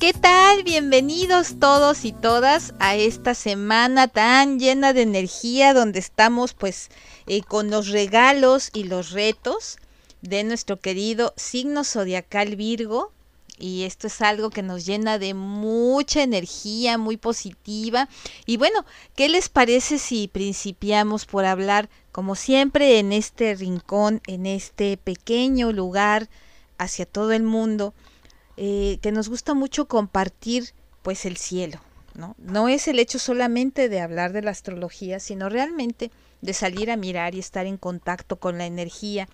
¿Qué tal? Bienvenidos todos y todas a esta semana tan llena de energía donde estamos pues eh, con los regalos y los retos de nuestro querido signo zodiacal Virgo. Y esto es algo que nos llena de mucha energía, muy positiva. Y bueno, ¿qué les parece si principiamos por hablar, como siempre, en este rincón, en este pequeño lugar hacia todo el mundo? Eh, que nos gusta mucho compartir pues el cielo, ¿no? No es el hecho solamente de hablar de la astrología, sino realmente de salir a mirar y estar en contacto con la energía.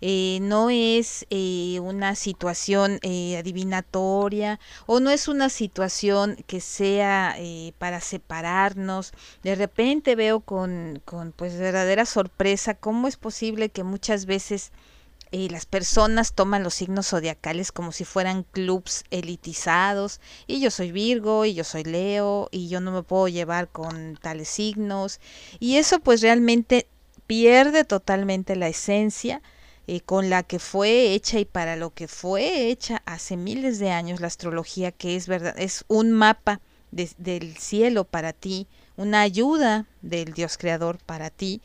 Eh, no es eh, una situación adivinatoria o no es una situación que sea para separarnos. De repente veo con, con pues verdadera sorpresa cómo es posible que muchas veces y las personas toman los signos zodiacales como si fueran clubs elitizados y yo soy Virgo y yo soy Leo y yo no me puedo llevar con tales signos y eso pues realmente pierde totalmente la esencia eh, con la que fue hecha y para lo que fue hecha hace miles de años la astrología que es verdad es un mapa del cielo para ti una ayuda del Dios creador para ti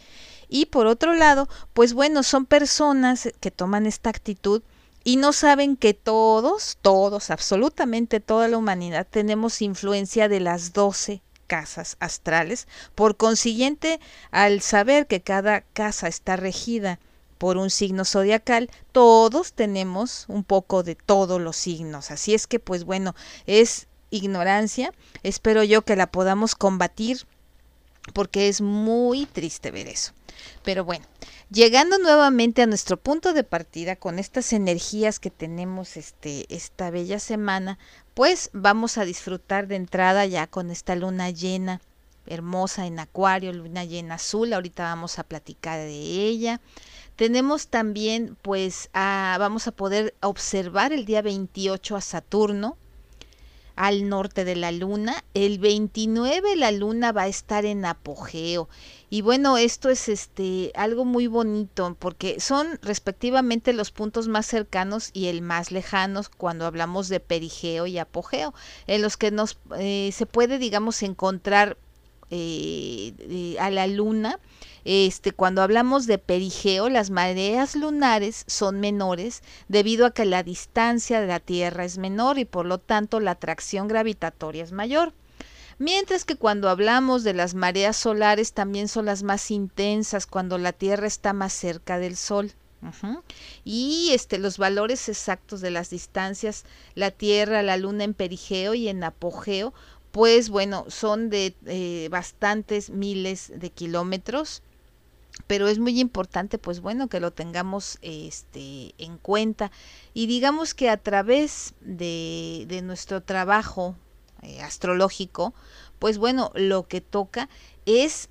y por otro lado, pues bueno, son personas que toman esta actitud y no saben que todos, todos, absolutamente toda la humanidad tenemos influencia de las doce casas astrales. Por consiguiente, al saber que cada casa está regida por un signo zodiacal, todos tenemos un poco de todos los signos. Así es que, pues bueno, es ignorancia. Espero yo que la podamos combatir porque es muy triste ver eso. Pero bueno, llegando nuevamente a nuestro punto de partida con estas energías que tenemos este, esta bella semana, pues vamos a disfrutar de entrada ya con esta luna llena hermosa en Acuario, luna llena azul, ahorita vamos a platicar de ella. Tenemos también, pues, vamos a poder observar el día 28 a Saturno, al norte de la luna. El 29 la luna va a estar en apogeo. Y bueno, esto es este algo muy bonito porque son respectivamente los puntos más cercanos y el más lejanos cuando hablamos de perigeo y apogeo, en los que nos eh, se puede digamos encontrar eh, a la luna este, cuando hablamos de perigeo, las mareas lunares son menores debido a que la distancia de la Tierra es menor y por lo tanto la atracción gravitatoria es mayor. Mientras que cuando hablamos de las mareas solares también son las más intensas cuando la Tierra está más cerca del Sol. Y este, los valores exactos de las distancias, la Tierra, la Luna en perigeo y en apogeo, pues bueno, son de eh, bastantes miles de kilómetros pero es muy importante pues bueno que lo tengamos este en cuenta. Y digamos que a través de, nuestro trabajo eh, astrológico pues bueno lo que toca es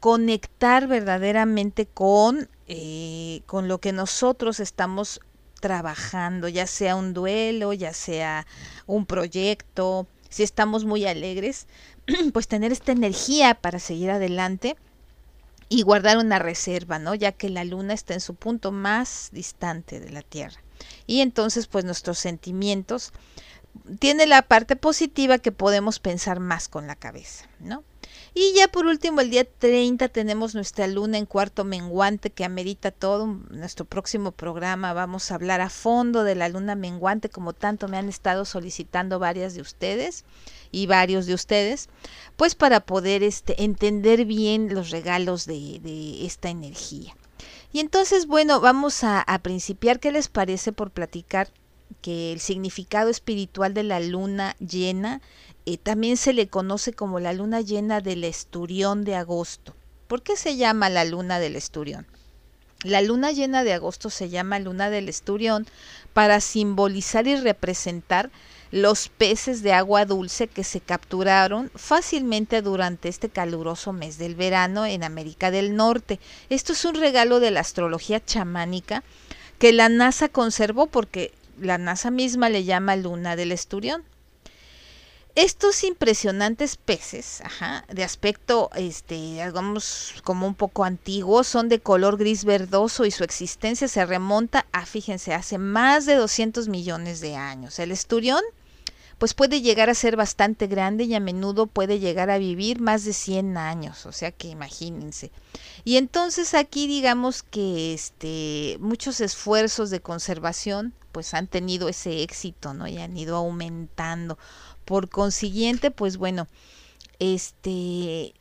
conectar verdaderamente con eh, con lo que nosotros estamos trabajando ya sea un duelo ya sea un proyecto si estamos muy alegres pues tener esta energía para seguir adelante y guardar una reserva, ¿no? Ya que la luna está en su punto más distante de la Tierra. Y entonces, pues nuestros sentimientos tiene la parte positiva que podemos pensar más con la cabeza, ¿no? Y ya por último, el día 30 tenemos nuestra luna en cuarto menguante que amerita todo. Nuestro próximo programa vamos a hablar a fondo de la luna menguante, como tanto me han estado solicitando varias de ustedes y varios de ustedes, pues para poder este, entender bien los regalos de, esta energía. Y entonces, bueno, vamos a, a principiar. ¿Qué les parece por platicar que el significado espiritual de la luna llena eh, también se le conoce como la luna llena del esturión de agosto. ¿Por qué se llama la luna del esturión? La luna llena de agosto se llama luna del esturión para simbolizar y representar los peces de agua dulce que se capturaron fácilmente durante este caluroso mes del verano en América del Norte. Esto es un regalo de la astrología chamánica que la NASA conservó porque la NASA misma le llama luna del esturión. Estos impresionantes peces, ajá, de aspecto, este, digamos, como un poco antiguo, son de color gris verdoso y su existencia se remonta a, fíjense, hace más de 200 millones de años. El esturión, pues puede llegar a ser bastante grande y a menudo puede llegar a vivir más de 100 años, o sea que imagínense. Y entonces aquí digamos que este, muchos esfuerzos de conservación pues han tenido ese éxito, ¿no? Y han ido aumentando. Por consiguiente, pues bueno, este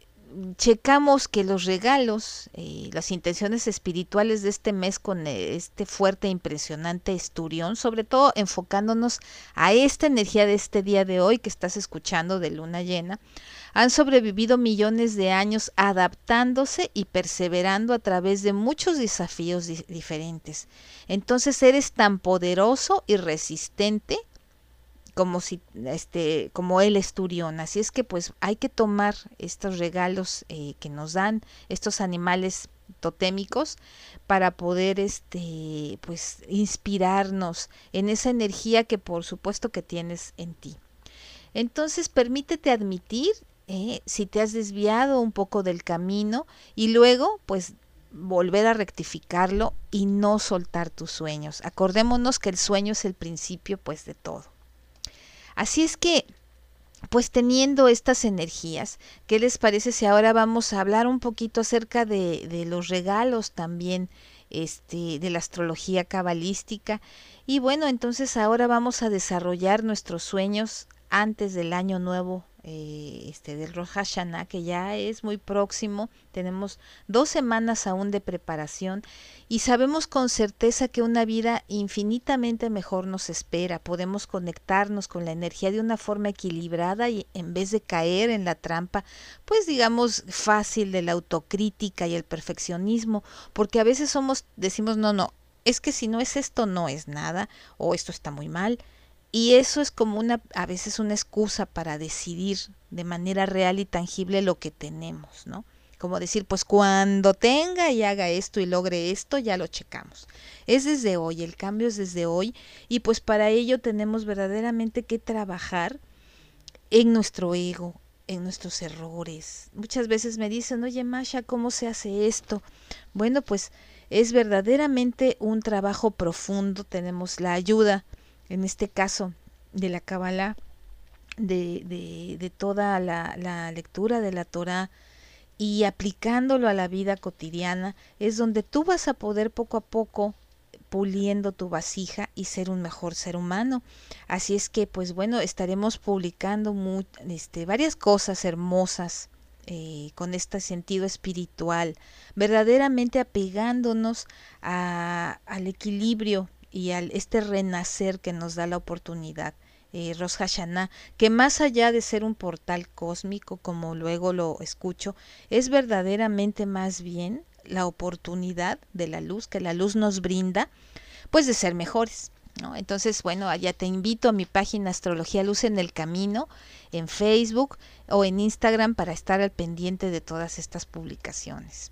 checamos que los regalos, eh, las intenciones espirituales de este mes con eh, este fuerte e impresionante esturión, sobre todo enfocándonos a esta energía de este día de hoy que estás escuchando de luna llena, han sobrevivido millones de años adaptándose y perseverando a través de muchos desafíos diferentes. Entonces eres tan poderoso y resistente como si este como el esturión. Así es que pues hay que tomar estos regalos eh, que nos dan estos animales totémicos para poder este pues inspirarnos en esa energía que por supuesto que tienes en ti. Entonces permítete admitir eh, si te has desviado un poco del camino y luego pues volver a rectificarlo y no soltar tus sueños. Acordémonos que el sueño es el principio pues de todo Así es que, pues teniendo estas energías, ¿qué les parece si ahora vamos a hablar un poquito acerca de, de los regalos también este, de la astrología cabalística? Y bueno, entonces ahora vamos a desarrollar nuestros sueños antes del año nuevo eh, este, del Rosh Hashanah, que ya es muy próximo. Tenemos dos semanas aún de preparación y sabemos con certeza que una vida infinitamente mejor nos espera. Podemos conectarnos con la energía de una forma equilibrada y en vez de caer en la trampa, pues digamos fácil de la autocrítica y el perfeccionismo, porque a veces somos, decimos, no, no, es que si no es esto, no es nada, o esto está muy mal y eso es como una, a veces una excusa para decidir de manera real y tangible lo que tenemos, ¿no? Como decir, pues cuando tenga y haga esto y logre esto, ya lo checamos. Es desde hoy, el cambio es desde hoy y pues para ello tenemos verdaderamente que trabajar en nuestro ego, en nuestros errores. Muchas veces me dicen, oye Masha, ¿cómo se hace esto? Bueno, pues es verdaderamente un trabajo profundo, tenemos la ayuda en este caso de la Kabbalah, de, de, de toda la, lectura de la Torah y aplicándolo a la vida cotidiana, es donde tú vas a poder poco a poco puliendo tu vasija y ser un mejor ser humano. Así es que, pues bueno, estaremos publicando este, varias cosas hermosas eh, con este sentido espiritual, verdaderamente apegándonos a, al equilibrio y al este renacer que nos da la oportunidad. Eh, Rosh Hashanah, que más allá de ser un portal cósmico, como luego lo escucho, es verdaderamente más bien la oportunidad de la luz que la luz nos brinda, pues de ser mejores. ¿no? Entonces, bueno, allá te invito a mi página Astrología Luz en el Camino, en Facebook o en Instagram para estar al pendiente de todas estas publicaciones.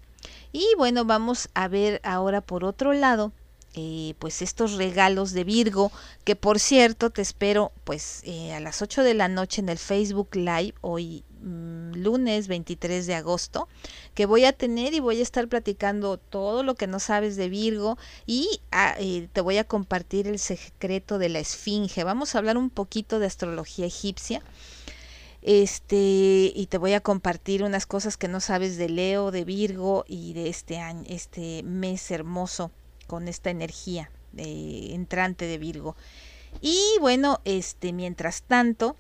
Y bueno, vamos a ver ahora por otro lado eh, pues estos regalos de Virgo, que por cierto te espero pues eh, a las 8 de la noche en el Facebook Live hoy mm, lunes 23 de agosto, que voy a tener y voy a estar platicando todo lo que no sabes de Virgo y ah, eh, te voy a compartir el secreto de la esfinge. Vamos a hablar un poquito de astrología egipcia este y te voy a compartir unas cosas que no sabes de Leo, de Virgo y de este año, este mes hermoso con esta energía entrante de Virgo. Y bueno, este, mientras tanto,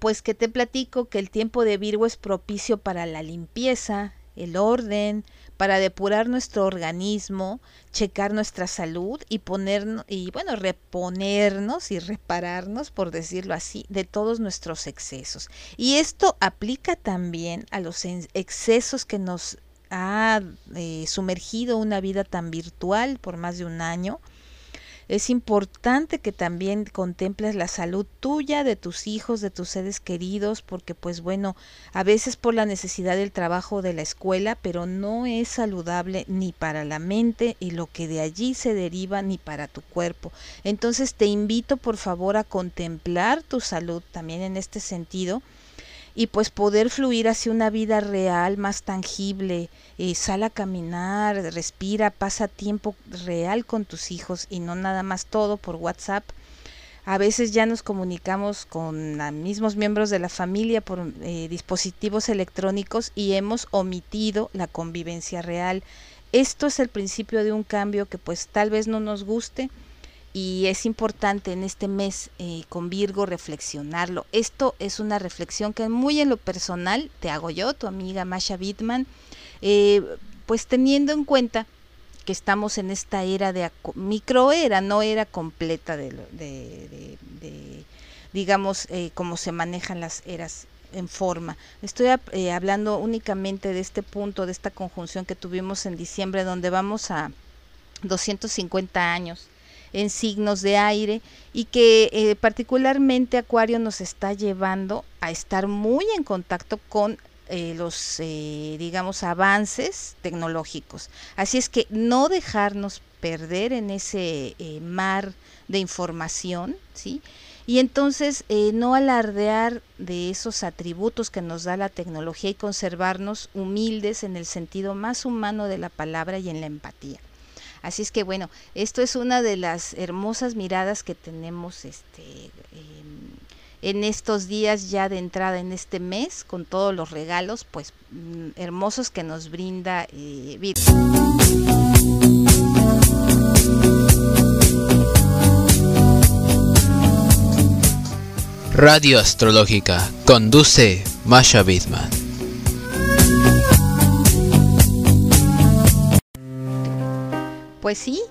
pues que te platico que el tiempo de Virgo es propicio para la limpieza, el orden, para depurar nuestro organismo, checar nuestra salud y ponernos y bueno, reponernos y repararnos, por decirlo así, de todos nuestros excesos. Y esto aplica también a los excesos que nos ha eh, sumergido una vida tan virtual por más de un año, es importante que también contemples la salud tuya, de tus hijos, de tus seres queridos, porque pues bueno, a veces por la necesidad del trabajo de la escuela, pero no es saludable ni para la mente y lo que de allí se deriva ni para tu cuerpo. Entonces te invito por favor a contemplar tu salud también en este sentido y pues poder fluir hacia una vida real, más tangible, eh, sal a caminar, respira, pasa tiempo real con tus hijos y no nada más todo por WhatsApp. A veces ya nos comunicamos con mismos miembros de la familia por eh, dispositivos electrónicos y hemos omitido la convivencia real. Esto es el principio de un cambio que pues tal vez no nos guste, y es importante en este mes eh, con Virgo reflexionarlo. Esto es una reflexión que muy en lo personal te hago yo, tu amiga Masha Bittman, eh, pues teniendo en cuenta que estamos en esta era de microera, no era completa de, de, digamos, eh, cómo se manejan las eras en forma. Estoy hablando únicamente de este punto, de esta conjunción que tuvimos en diciembre, donde vamos a 250 años en signos de aire y que eh, particularmente Acuario nos está llevando a estar muy en contacto con eh, los, eh, digamos, avances tecnológicos. Así es que no dejarnos perder en ese mar de información, ¿sí? Y entonces no alardear de esos atributos que nos da la tecnología y conservarnos humildes en el sentido más humano de la palabra y en la empatía. Así es que bueno, esto es una de las hermosas miradas que tenemos este, en estos días ya de entrada en este mes, con todos los regalos pues mm, hermosos que nos brinda eh, Radio Astrológica conduce Masha Bidman. Pues sí.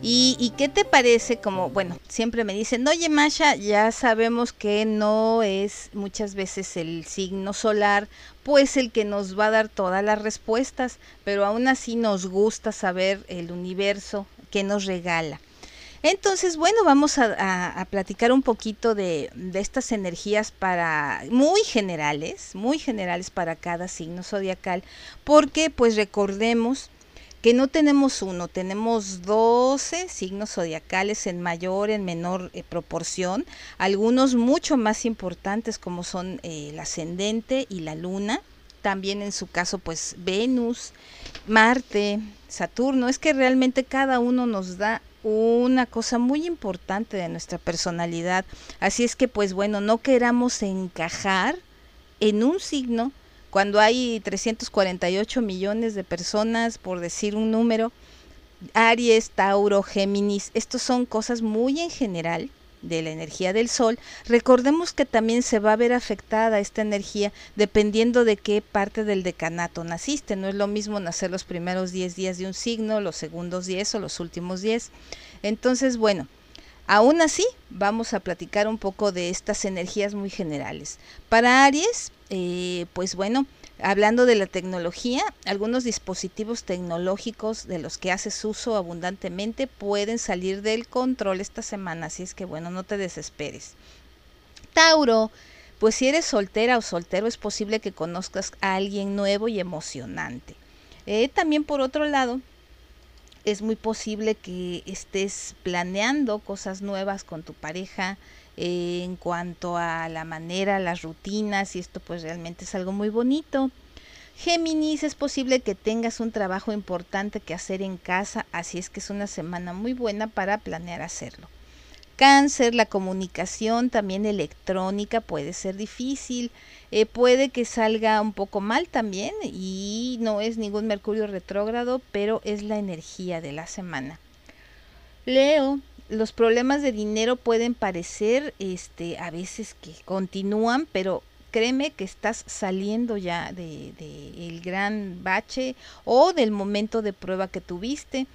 ¿Y, qué te parece? Como, bueno, siempre me dicen, oye Masha, ya sabemos que no es muchas veces el signo solar, pues el que nos va a dar todas las respuestas, pero aún así nos gusta saber el universo que nos regala. Entonces, bueno, vamos a, platicar un poquito de, de, estas energías para muy generales, muy generales para cada signo zodiacal, porque pues recordemos que no tenemos uno, tenemos 12 signos zodiacales en mayor, en menor eh, proporción, algunos mucho más importantes como son eh, el ascendente y la luna, también en su caso pues Venus, Marte, Saturno, es que realmente cada uno nos da una cosa muy importante de nuestra personalidad, así es que pues bueno, no queramos encajar en un signo, cuando hay 348 millones de personas, por decir un número, Aries, Tauro, Géminis, estos son cosas muy en general de la energía del Sol, recordemos que también se va a ver afectada esta energía dependiendo de qué parte del decanato naciste. No es lo mismo nacer los primeros 10 días de un signo, los segundos 10 o los últimos 10. Entonces, bueno, aún así vamos a platicar un poco de estas energías muy generales. Para Aries, eh, pues bueno, hablando de la tecnología, algunos dispositivos tecnológicos de los que haces uso abundantemente pueden salir del control esta semana, así es que bueno, no te desesperes. Tauro, pues si eres soltera o soltero es posible que conozcas a alguien nuevo y emocionante. Eh, también por otro lado, es muy posible que estés planeando cosas nuevas con tu pareja, en cuanto a la manera, las rutinas, y esto pues realmente es algo muy bonito. Géminis, es posible que tengas un trabajo importante que hacer en casa, así es que es una semana muy buena para planear hacerlo. Cáncer, la comunicación también electrónica puede ser difícil, eh, puede que salga un poco mal también y no es ningún Mercurio retrógrado, pero es la energía de la semana. Leo, los problemas de dinero pueden parecer este a veces que continúan, pero créeme que estás saliendo ya de, de, el gran bache o del momento de prueba que tuviste.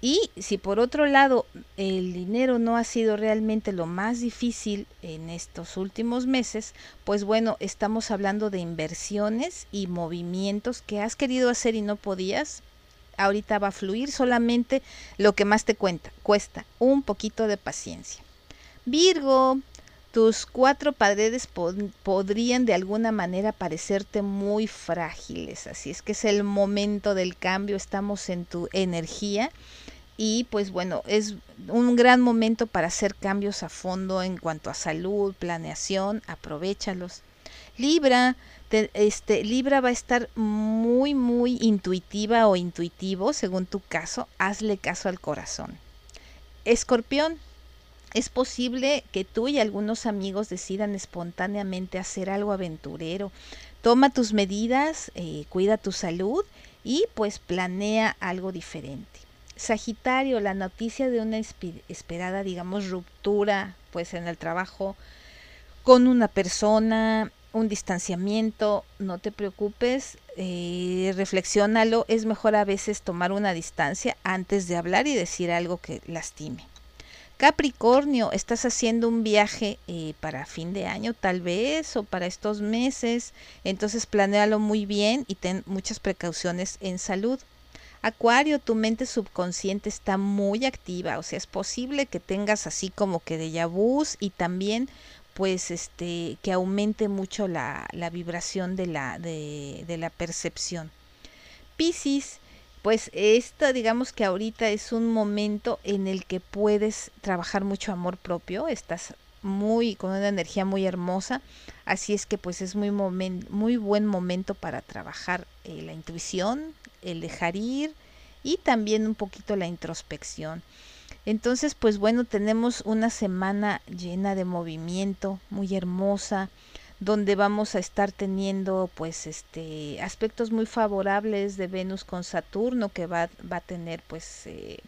Y si por otro lado el dinero no ha sido realmente lo más difícil en estos últimos meses, pues bueno, estamos hablando de inversiones y movimientos que has querido hacer y no podías, ahorita va a fluir solamente lo que más te cuenta, cuesta un poquito de paciencia. Virgo, tus cuatro paredes podrían de alguna manera parecerte muy frágiles, así es que es el momento del cambio, estamos en tu energía y pues bueno, es un gran momento para hacer cambios a fondo en cuanto a salud, planeación, aprovechalos. Libra, este, Libra va a estar muy, muy intuitiva o intuitivo, según tu caso, hazle caso al corazón. Escorpión, es posible que tú y algunos amigos decidan espontáneamente hacer algo aventurero. Toma tus medidas, eh, cuida tu salud y pues planea algo diferente. Sagitario, la noticia de una esperada, digamos, ruptura, pues en el trabajo con una persona, un distanciamiento, no te preocupes, eh, reflexiónalo, es mejor a veces tomar una distancia antes de hablar y decir algo que lastime. Capricornio, estás haciendo un viaje eh, para fin de año tal vez o para estos meses, entonces planéalo muy bien y ten muchas precauciones en salud. Acuario, tu mente subconsciente está muy activa, o sea, es posible que tengas así como que de vus y también pues este que aumente mucho la, la vibración de la, de, la percepción. Piscis, pues esto digamos que ahorita es un momento en el que puedes trabajar mucho amor propio, estás muy con una energía muy hermosa, así es que pues es muy muy buen momento para trabajar eh, la intuición, el dejar ir y también un poquito la introspección. Entonces, pues bueno, tenemos una semana llena de movimiento, muy hermosa, donde vamos a estar teniendo pues este aspectos muy favorables de Venus con Saturno que va, va a tener pues eh,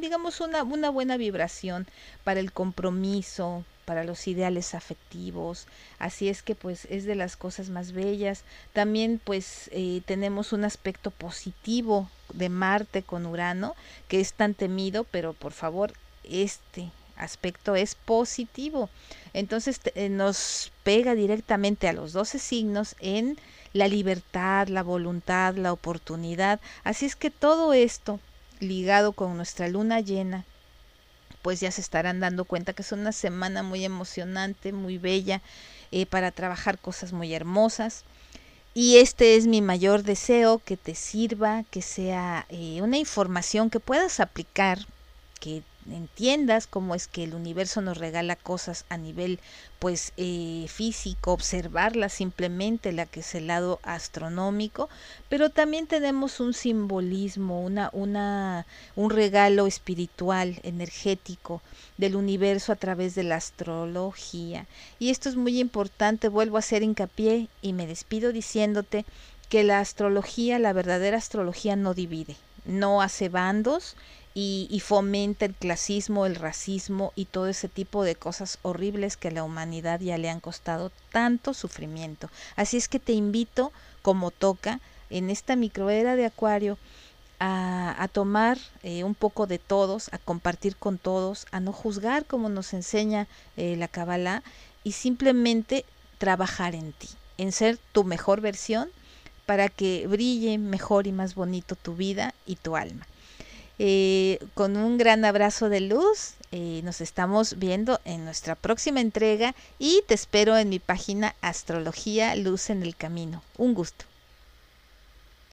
digamos una, una buena vibración para el compromiso, para los ideales afectivos. Así es que pues es de las cosas más bellas. También pues eh, tenemos un aspecto positivo de Marte con Urano, que es tan temido, pero por favor, este aspecto es positivo. Entonces eh, nos pega directamente a los 12 signos en la libertad, la voluntad, la oportunidad. Así es que todo esto ligado con nuestra luna llena, pues ya se estarán dando cuenta que es una semana muy emocionante, muy bella, eh, para trabajar cosas muy hermosas. Y este es mi mayor deseo, que te sirva, que sea eh, una información que puedas aplicar, que entiendas cómo es que el universo nos regala cosas a nivel pues eh, físico, observarlas simplemente, la que es el lado astronómico, pero también tenemos un simbolismo, una, una, un regalo espiritual, energético del universo a través de la astrología. Y esto es muy importante, vuelvo a hacer hincapié y me despido diciéndote que la astrología, la verdadera astrología no divide, no hace bandos, y, fomenta el clasismo, el racismo y todo ese tipo de cosas horribles que a la humanidad ya le han costado tanto sufrimiento. Así es que te invito, como toca, en esta microera de Acuario, a, tomar eh, un poco de todos, a compartir con todos, a no juzgar como nos enseña eh, la Kabbalah y simplemente trabajar en ti, en ser tu mejor versión para que brille mejor y más bonito tu vida y tu alma. Eh, con un gran abrazo de luz. Eh, nos estamos viendo en nuestra próxima entrega y te espero en mi página Astrología Luz en el Camino. Un gusto.